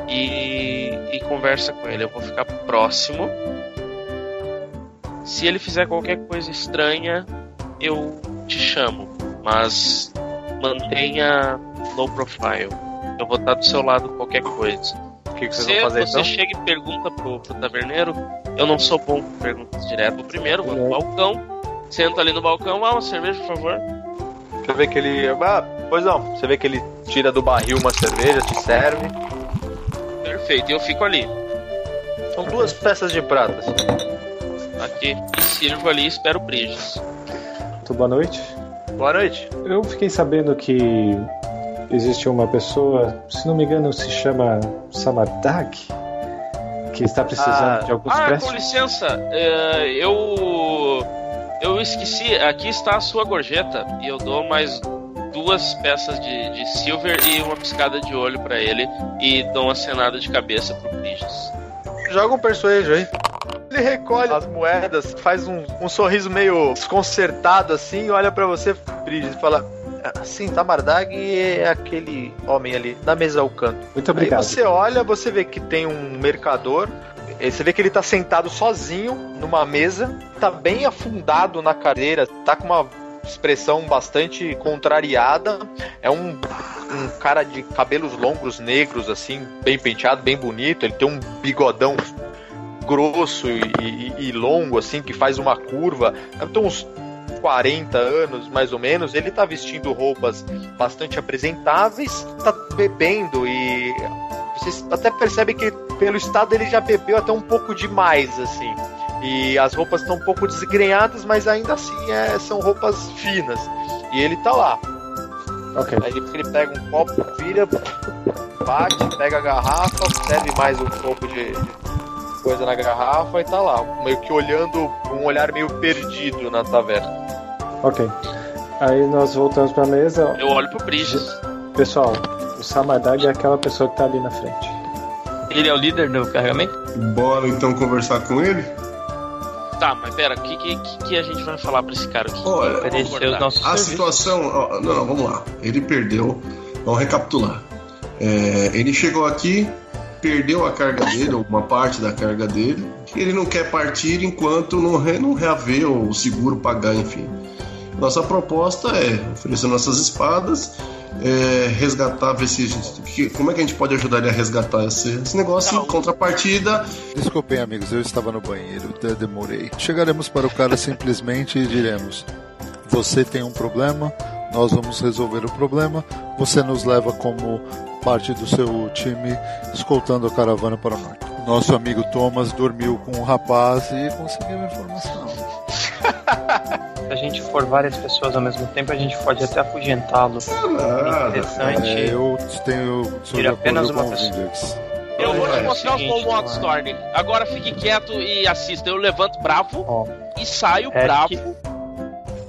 e, e conversa com ele. Eu vou ficar próximo. Se ele fizer qualquer coisa estranha, eu te chamo. Mas mantenha low profile. Eu vou estar do seu lado qualquer coisa. O que, que vocês Se vão fazer você então? chega e pergunta pro, pro taverneiro, eu não sou bom com perguntas direto. Vou primeiro, vou no balcão, sento ali no balcão, ah, uma cerveja, por favor. Você vê que ele. Ah, pois não. Você vê que ele tira do barril uma cerveja, te serve. Perfeito, e eu fico ali. São duas peças de prata. assim. aqui e sirvo ali e espero Bridges. Muito boa noite. Boa noite. Eu fiquei sabendo que existe uma pessoa, se não me engano, se chama Samardag, que está precisando Ah. de alguns Ah, com préstimos. licença, é, eu. Eu esqueci, aqui está a sua gorjeta e eu dou mais duas peças de, de silver e uma piscada de olho pra ele e dou uma cenada de cabeça pro Bridges. Joga um persuasion aí. Ele recolhe as moedas, faz um, um sorriso meio desconcertado assim, olha pra você, Bridges, e fala: "Ah, Sim, Tamardag é aquele homem ali, na mesa ao canto. Muito obrigado. Aí você olha, você vê que tem um mercador. Você vê que ele tá sentado sozinho numa mesa, tá bem afundado na cadeira, tá com uma expressão bastante contrariada. É um, um cara de cabelos longos, negros, assim, bem penteado, bem bonito. Ele tem um bigodão grosso e, e- e longo, assim, que faz uma curva. Ter uns 40 anos, mais ou menos. Ele tá vestindo roupas bastante apresentáveis, tá bebendo e vocês até percebem que pelo estado ele já bebeu até um pouco demais, assim. E as roupas estão um pouco desgrenhadas, mas ainda assim é- são roupas finas. E ele tá lá. Ok. Aí ele, pega um copo, vira, bate, pega a garrafa, serve mais um pouco de, de coisa na garrafa e tá lá, meio que olhando com um olhar meio perdido na taverna. Ok. Aí nós voltamos pra mesa. Eu olho pro Bridges. Pessoal, o Samardag é aquela pessoa que tá ali na frente. Ele é o líder do carregamento? Bora então conversar com ele? Tá, mas pera, o que, que, que a gente vai falar pra esse cara aqui? Olha, A serviços. situação. ó, não, não, vamos lá. Ele perdeu. Vamos recapitular. É, ele chegou aqui, perdeu a carga dele, ou uma parte da carga dele. Ele não quer partir enquanto não, re, não reaver o seguro pagar, enfim. Nossa proposta é oferecer nossas espadas, é, resgatar, ver se. a gente- que- como é que a gente pode ajudar ele a resgatar esse, esse negócio? Em contrapartida, Desculpem, amigos, eu estava no banheiro, de- demorei. Chegaremos para o cara simplesmente e diremos: Você tem um problema, nós vamos resolver o problema. Você nos leva como parte do seu time, escoltando a caravana para o norte. Nosso amigo Thomas dormiu com o rapaz e conseguiu a informação. [laughs] Se a gente for várias pessoas ao mesmo tempo, a gente pode até afugentá-lo. nada. Interessante. É, eu tenho. Sou de Tira apenas uma o pessoa. Eu vou te É, mostrar os seguinte, Beaumont mano. Storm. Agora fique quieto e assista. Eu levanto bravo Ó, e saio Eric. bravo.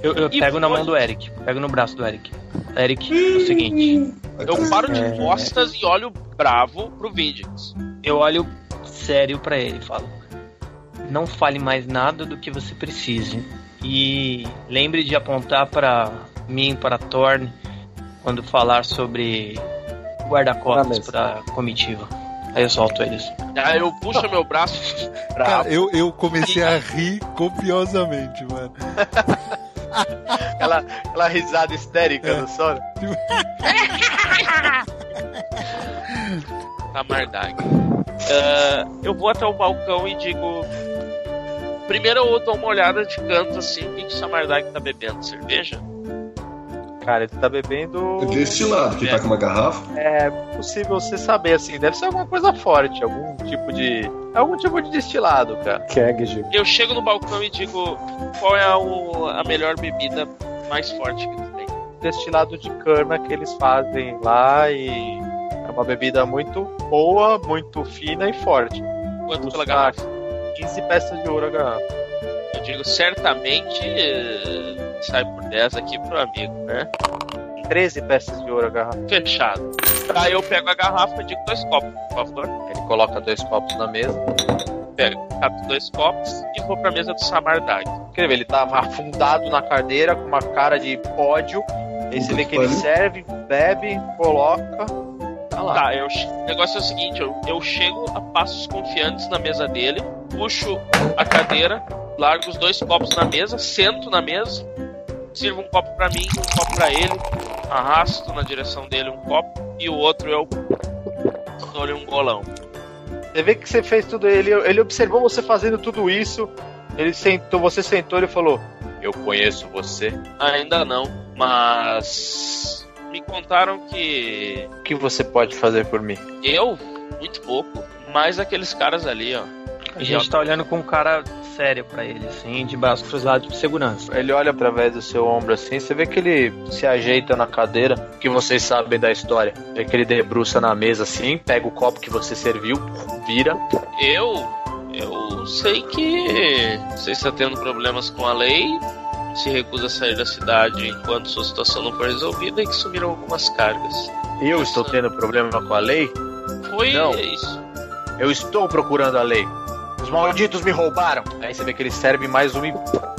eu, eu pego na mão do Eric. Pego no braço do Eric. Eric, é o seguinte. Eu paro de É. costas e olho bravo pro Vindex. Eu olho sério pra ele e falo: Não fale mais nada do que você precise. E lembre de apontar pra mim, para Thorne, quando falar sobre guarda-costas pra comitiva. Aí eu solto eles. Aí eu puxo meu braço. [laughs] Cara, eu, eu comecei a rir copiosamente, mano. [laughs] Aquela, aquela risada histérica do sono. [laughs] Tamardag. Ah, eu vou até o balcão e digo. Primeiro eu dou uma olhada de canto assim, o que, que o Samardag tá bebendo? Cerveja? Cara, ele tá bebendo. Deste lado, que tá com uma garrafa. É possível você saber, assim, deve ser alguma coisa forte, algum tipo de. Algum tipo de destilado, cara. Keg. Eu chego no balcão e digo qual é a, o- a melhor bebida mais forte que tu tem. Destilado de cana que eles fazem lá e é uma bebida muito boa, muito fina e forte. Quanto pela Custa garrafa? 15 peças de ouro a garrafa. Eu digo certamente eh, sai por 10 aqui pro amigo, né? 13 peças de ouro a garrafa. Fechado. Aí eu pego a garrafa e digo dois copos, por favor. Ele coloca dois copos na mesa. Pego, cato dois copos e vou pra mesa do Samardag. Quer ver, ele tá afundado na cadeira com uma cara de pódio. Aí você vê que ele serve, bebe, coloca. Tá lá. Tá, eu, o negócio é o seguinte, eu, eu chego a passos confiantes na mesa dele, puxo a cadeira, largo os dois copos na mesa, sento na mesa, sirvo um copo pra mim, um copo pra ele, arrasto na direção dele um copo e o outro eu dou-lhe um golão. Você vê que você fez tudo. Ele, ele observou você fazendo tudo isso. Ele sentou, você sentou e falou: Eu conheço você. Ainda não, mas me contaram que O que você pode fazer por mim? eu, muito pouco, mais aqueles caras ali, ó. A gente tá olhando com um cara sério pra ele, assim, de braços cruzados de segurança. Ele olha através do seu ombro assim, você vê que ele se ajeita na cadeira, que vocês sabem da história. Vê que ele debruça na mesa assim, pega o copo que você serviu, vira. Eu. Eu sei que. Você está tendo problemas com a lei. Se recusa a sair da cidade enquanto sua situação não for resolvida e que sumiram algumas cargas. Eu estou tendo problema com a lei? Foi Não. isso. Eu estou procurando a lei. Os malditos me roubaram. Aí você vê que ele serve mais um e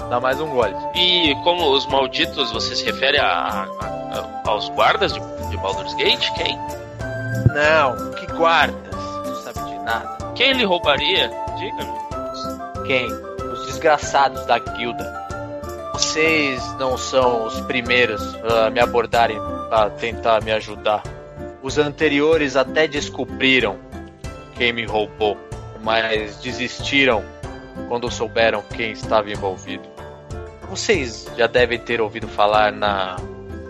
dá mais um gole. E como os malditos, você se refere a, a- a- aos guardas de, de Baldur's Gate? Quem? Não, que guardas? Não sabe de nada. Quem lhe roubaria? Diga-me. Quem? Os desgraçados da guilda. Vocês não são os primeiros a me abordarem a tentar me ajudar. Os anteriores até descobriram quem me roubou, mas desistiram quando souberam quem estava envolvido. Vocês já devem ter ouvido falar na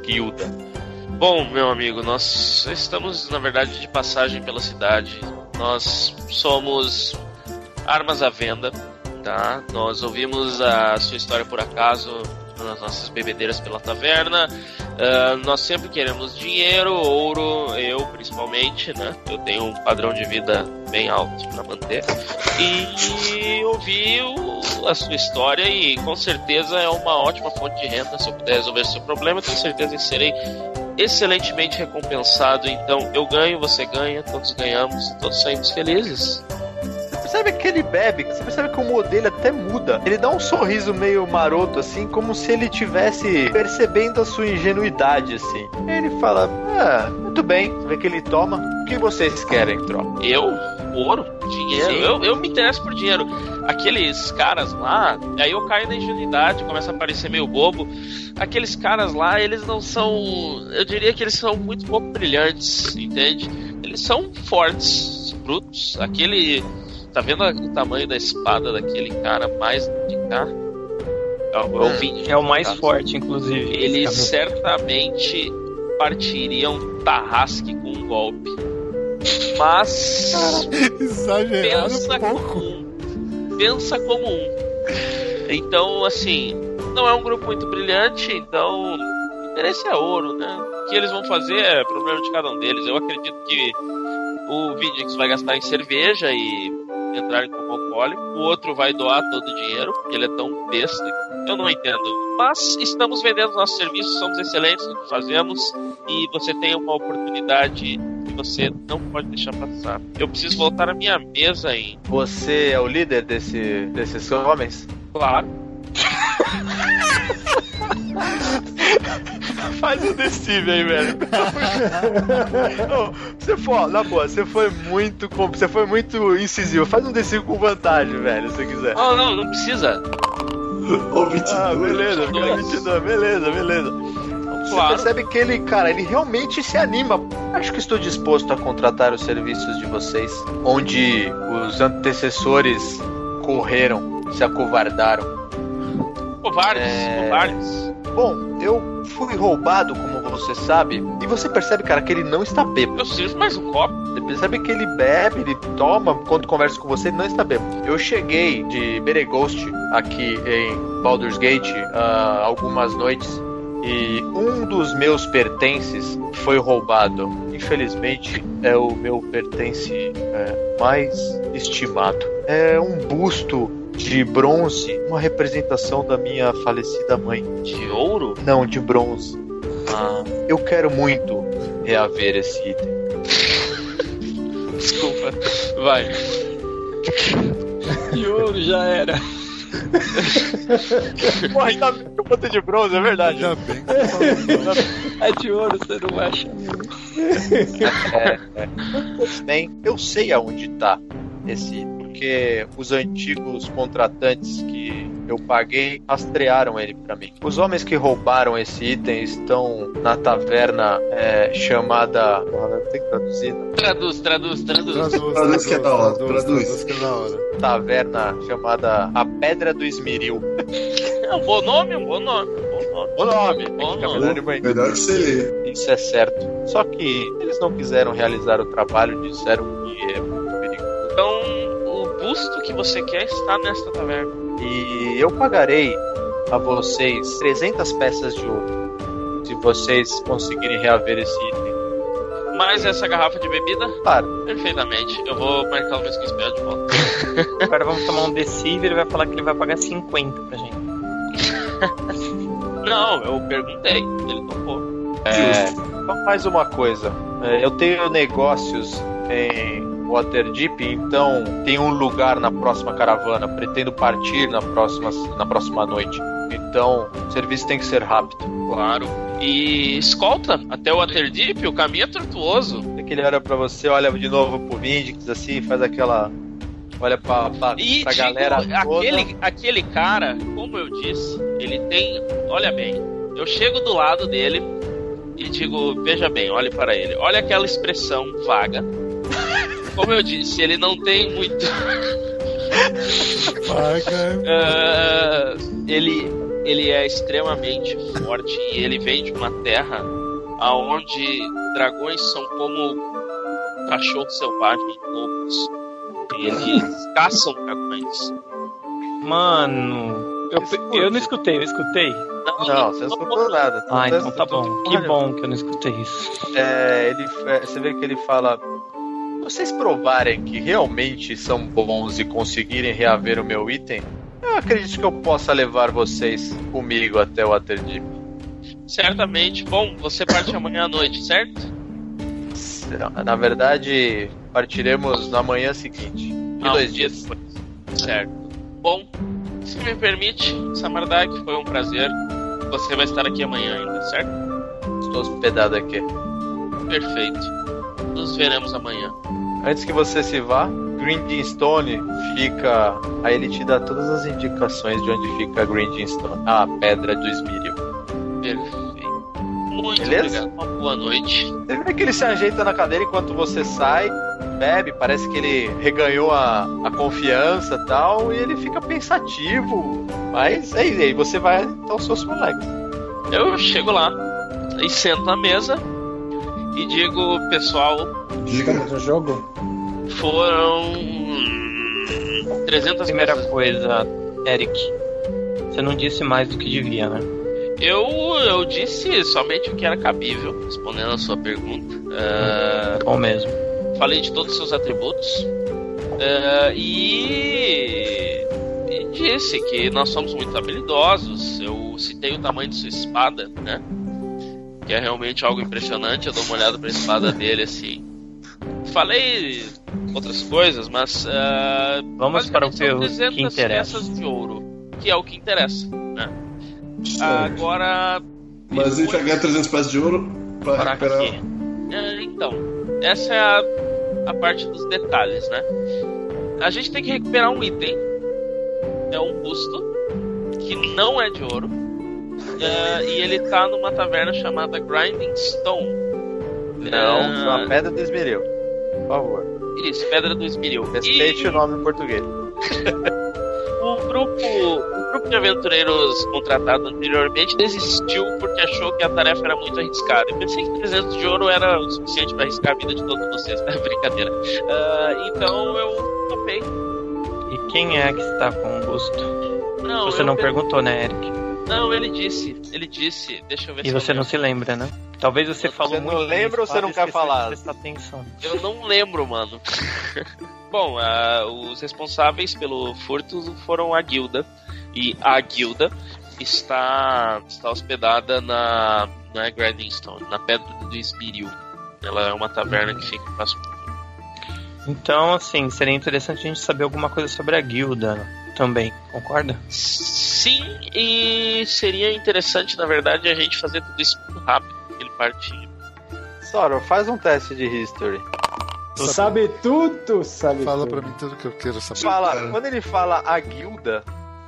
guilda. Bom, meu amigo, nós estamos, na verdade, de passagem pela cidade. Nós somos armas à venda, tá? Nós ouvimos a sua história por acaso nas nossas bebedeiras pela taverna. Ah, nós sempre queremos dinheiro, ouro, eu principalmente, né? Eu tenho um padrão de vida bem alto para manter. E ouvi o- a sua história e com certeza é uma ótima fonte de renda. Se eu puder resolver seu problema, tenho certeza que serei excelentemente recompensado. Então eu ganho, você ganha, todos ganhamos, todos saímos felizes. Você percebe que ele bebe, você percebe que o humor dele até muda. Ele dá um sorriso meio maroto, assim, como se ele tivesse percebendo a sua ingenuidade, assim. Ele fala: Ah, muito bem. Você vê que ele toma. O que vocês querem em troca? Eu? Ouro? Dinheiro? Sim. Eu, eu me interesso por dinheiro. Aqueles caras lá, aí eu caio na ingenuidade, começa a parecer meio bobo. Aqueles caras lá, eles não são. Eu diria que eles são muito pouco brilhantes, entende? Eles são fortes, brutos. Aquele. Tá vendo o tamanho da espada daquele cara mais de cá? É o, é o Vin- É o mais Tá. forte, inclusive. Eles certamente partiriam Tarrasque com um golpe. Mas [laughs] Exagerado pensa um pouco. como um. Pensa como um. Então, assim, não é um grupo muito brilhante, então o interesse é ouro, né? O que eles vão fazer é problema de cada um deles. Eu acredito que o Vindix vai gastar em cerveja e entrar em como alcoólico, o outro vai doar todo o dinheiro, porque ele é tão besta. Eu não entendo. Mas estamos vendendo nossos serviços, somos excelentes no que fazemos e você tem uma oportunidade que você não pode deixar passar. Eu preciso voltar à minha mesa em. Você é o líder desse, desses homens? Claro. [laughs] [laughs] Faz o decível aí, velho. [laughs] Ô, você foi, na boa, você foi muito. Você foi muito incisivo. Faz um decível com vantagem, velho, se você quiser. Oh, não, não precisa. Ô, 22. Ah, beleza, Dois. cara, 22, beleza, beleza. Você Claro. percebe que ele, cara, ele realmente se anima. Acho que estou disposto a contratar os serviços de vocês, onde os antecessores correram, se acovardaram. Covardes, É. covardes. Bom, eu fui roubado, como você sabe, e você percebe, cara, que ele não está bêbado. Eu sirvo mais um copo. Você percebe que ele bebe, ele toma, quando conversa com você, ele não está bêbado. Eu cheguei de Beregost aqui em Baldur's Gate há algumas noites e um dos meus pertences foi roubado. Infelizmente, é o meu pertence é, mais estimado. É um busto de bronze, uma representação da minha falecida mãe. De ouro? Não, de bronze. Ah, eu quero muito reaver esse item. [laughs] Desculpa. Vai. De ouro já era. [laughs] Porra, ainda bem que eu botei de bronze, é verdade. Ainda bem que. É de ouro, você não vai achar. Bem, eu sei aonde tá esse item. Porque os antigos contratantes que eu paguei rastrearam ele pra mim. Os homens que roubaram esse item estão na taverna é, chamada. Porra, tem que traduzir, né? Traduz, traduz, traduz. Traduz, Traduz que é da hora, traduz, traduz. traduz que é da hora. Taverna chamada A Pedra do Esmeril. É um bom nome, um bom nome, um bom nome. O nome, Bom nome. manhã. Melhor que você lê. Isso é certo. Só que eles não quiseram realizar o trabalho, disseram que é muito perigoso. Então, o custo que você quer estar nesta taverna. E eu pagarei a vocês 300 peças de ouro. Se vocês conseguirem reaver esse item. Mais essa garrafa de bebida? Claro. Perfeitamente. Eu vou marcar o meu espelho de volta. [laughs] Agora vamos tomar um Deceive e ele vai falar que ele vai pagar 50 pra gente. [laughs] Não, eu perguntei. Ele topou. É, então mais uma coisa. É, eu tenho negócios em Waterdeep, então tem um lugar na próxima caravana. Pretendo partir na próxima, na próxima noite. Então, o serviço tem que ser rápido. Claro. E escolta até o Waterdeep, o caminho é tortuoso. É que ele olha pra você, olha de novo pro Vindix, assim, faz aquela. Olha pra, pra, E pra digo, galera toda. aquele, aquele cara, como eu disse, ele tem. Olha bem, eu chego do lado dele e digo: Veja bem, olhe para ele. Olha aquela expressão vaga. [laughs] Como eu disse, ele não tem muito. Ah, ele, ele é extremamente forte e ele vem de uma terra aonde dragões são como cachorros selvagens, lobos. E eles [laughs] caçam dragões. Mano, eu, eu não escutei, eu escutei. Não, você não escutou nada. Ah, Você então tá bom. Que bom que eu não escutei isso. É, ele, é, você vê que ele fala: vocês provarem que realmente são bons e conseguirem reaver o meu item, eu acredito que eu possa levar vocês comigo até o Waterdeep. Certamente. Bom, você parte amanhã à noite, certo? Na verdade, partiremos na manhã seguinte. De Ah, dois um dia dias. depois. Certo. Bom, se me permite, Samardak, foi um prazer. Você vai estar aqui amanhã ainda, certo? Estou hospedado aqui. Perfeito. Nos veremos amanhã. Antes que você se vá, Grindstone fica. Aí ele te dá todas as indicações de onde fica Grindstone. A pedra do Esmírio. Perfeito. Muito Beleza? obrigado. Uma boa noite. Você vê que ele se ajeita na cadeira enquanto você sai, bebe, parece que ele reganhou a, a confiança e tal, e ele fica pensativo. Mas é isso aí, você vai aos seus colegas. Eu chego lá e sento na mesa e digo, pessoal, Estamos no jogo? foram 300 Primeira coisa, Eric. Você não disse mais do que devia, né? Eu, eu disse somente o que era cabível, respondendo a sua pergunta. É, Bom mesmo. falei de todos os seus atributos. É, e, e disse que nós somos muito habilidosos. Eu citei o tamanho de sua espada, né? Que é realmente algo impressionante. Eu dou uma olhada pra espada dele assim. Falei outras coisas, mas. é, Vamos para o que, que 300 interessa. peças de ouro, que é o que interessa, né? Agora. Mas a gente vai ganhar 300 peças de ouro pra Para recuperar. aqui. É, então, essa é a, a parte dos detalhes, né? A gente tem que recuperar um item. É um busto que não é de ouro. É, e ele tá numa taverna chamada Grinding Stone. Não, a pedra do Esmeril. Por favor. Isso, Pedra do Esmeril. Respeite E o nome em português. [laughs] o grupo, o grupo de aventureiros contratado anteriormente desistiu porque achou que a tarefa era muito arriscada. Eu pensei que 300 de ouro era o suficiente para arriscar a vida de todos vocês. [laughs] É brincadeira. Ah, então eu topei. E quem é que está com o busto? Não, Você não per- perguntou, né, Eric? Não, ele disse. Ele disse. Deixa eu ver E se eu você não se lembra, né? Talvez você falou Você não muito. lembra ou você não quer falar? Atenção. Eu não lembro, mano. [laughs] Bom, ah, os responsáveis pelo furto foram a guilda. E a guilda está, está hospedada na, na Grinding Stone, na Pedra do Esmeril. Ela é uma taverna que fica próximo. Então, assim, seria interessante a gente saber alguma coisa sobre a guilda também, concorda? Sim, e seria interessante, na verdade, a gente fazer tudo isso muito rápido, aquele partinho. Sora, faz um teste de history. Sabe tudo, sabe Fala tudo. pra mim tudo que eu quero saber. Fala, quando ele fala a guilda,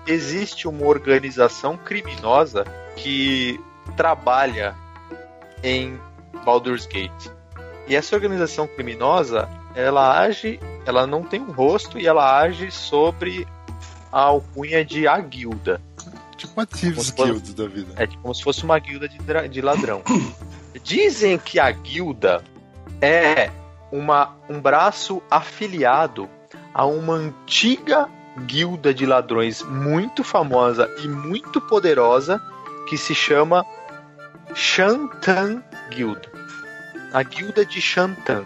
existe uma organização criminosa que trabalha em Baldur's Gate. E essa organização criminosa, ela age, ela não tem um rosto e ela age sobre a alcunha de a guilda. Tipo uma Thieves Guild da vida. É como se fosse uma guilda de, de ladrão. [coughs] Dizem que a guilda é uma, um braço afiliado a uma antiga guilda de ladrões muito famosa e muito poderosa que se chama Shantan Guild. A guilda de Shantan.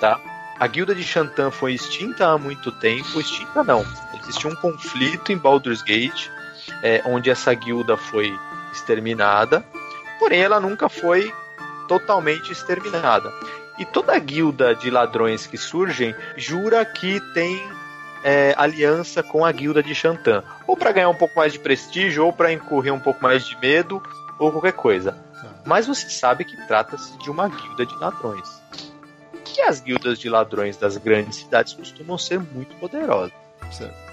Tá? A guilda de Shantan foi extinta há muito tempo. Extinta não. Existiu um conflito em Baldur's Gate, é, onde essa guilda foi exterminada. Porém, ela nunca foi totalmente exterminada. E toda guilda de ladrões que surgem jura que tem é, aliança com a guilda de Shantan. Ou para ganhar um pouco mais de prestígio, ou para incorrer um pouco mais de medo, ou qualquer coisa. Tá. Mas você sabe que trata-se de uma guilda de ladrões. E as guildas de ladrões das grandes cidades costumam ser muito poderosas. Certo.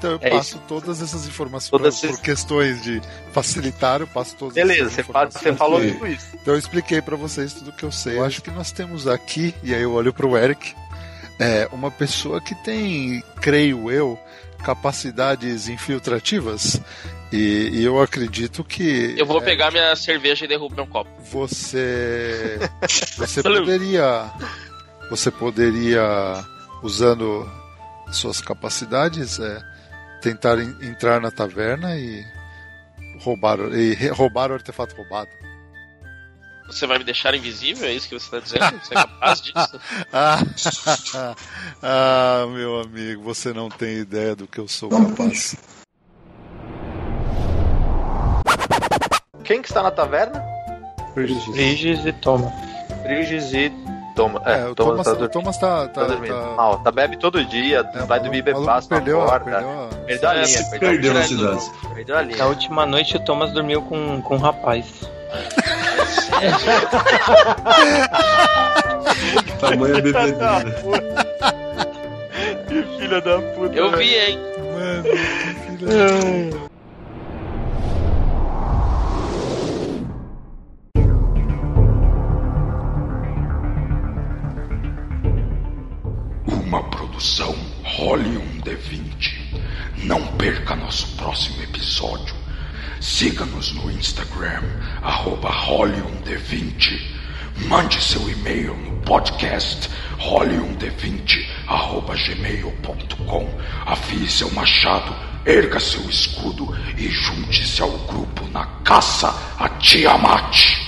Então eu é passo isso. todas essas informações todas por, por, questões de facilitar, eu passo todas Beleza, você, você falou tudo isso. Então eu expliquei para vocês tudo que eu sei. Eu acho que nós temos aqui, e aí eu olho pro Eric, é, uma pessoa que tem, creio eu, capacidades infiltrativas. E, e eu acredito que. Eu vou é, pegar minha cerveja e derrubar meu copo. Você. [laughs] Você poderia. Você poderia, usando suas capacidades, é, tentar entrar na taverna e roubar, e roubar o artefato roubado. Você vai me deixar invisível? É isso que você está dizendo? Você é capaz disso? [laughs] ah, meu amigo, você não tem ideia do que eu sou capaz. Quem que está na taverna? Briges e Thomas. Briges e Thomas. É, é o Thomas, Thomas, tá, Thomas tá, tá, tá dormindo. Tá... Mal, tá bebe todo dia, é, vai dormir bebaço perdeu, porta. Perdeu, perdeu a linha. Perdeu, perdeu a cidade. Perdeu a linha. Na última noite o Thomas dormiu com, com um rapaz. Tamanha bebedeira. Que filha da puta. Eu vi, hein? Mano, que filha da puta. Produção Role um D20. Não perca nosso próximo episódio. Siga-nos no Instagram, arroba Role1D20. Mande seu e-mail no podcast role1d20 arroba gmail.com. Afie seu machado, erga seu escudo e junte-se ao grupo na caça a Tiamat.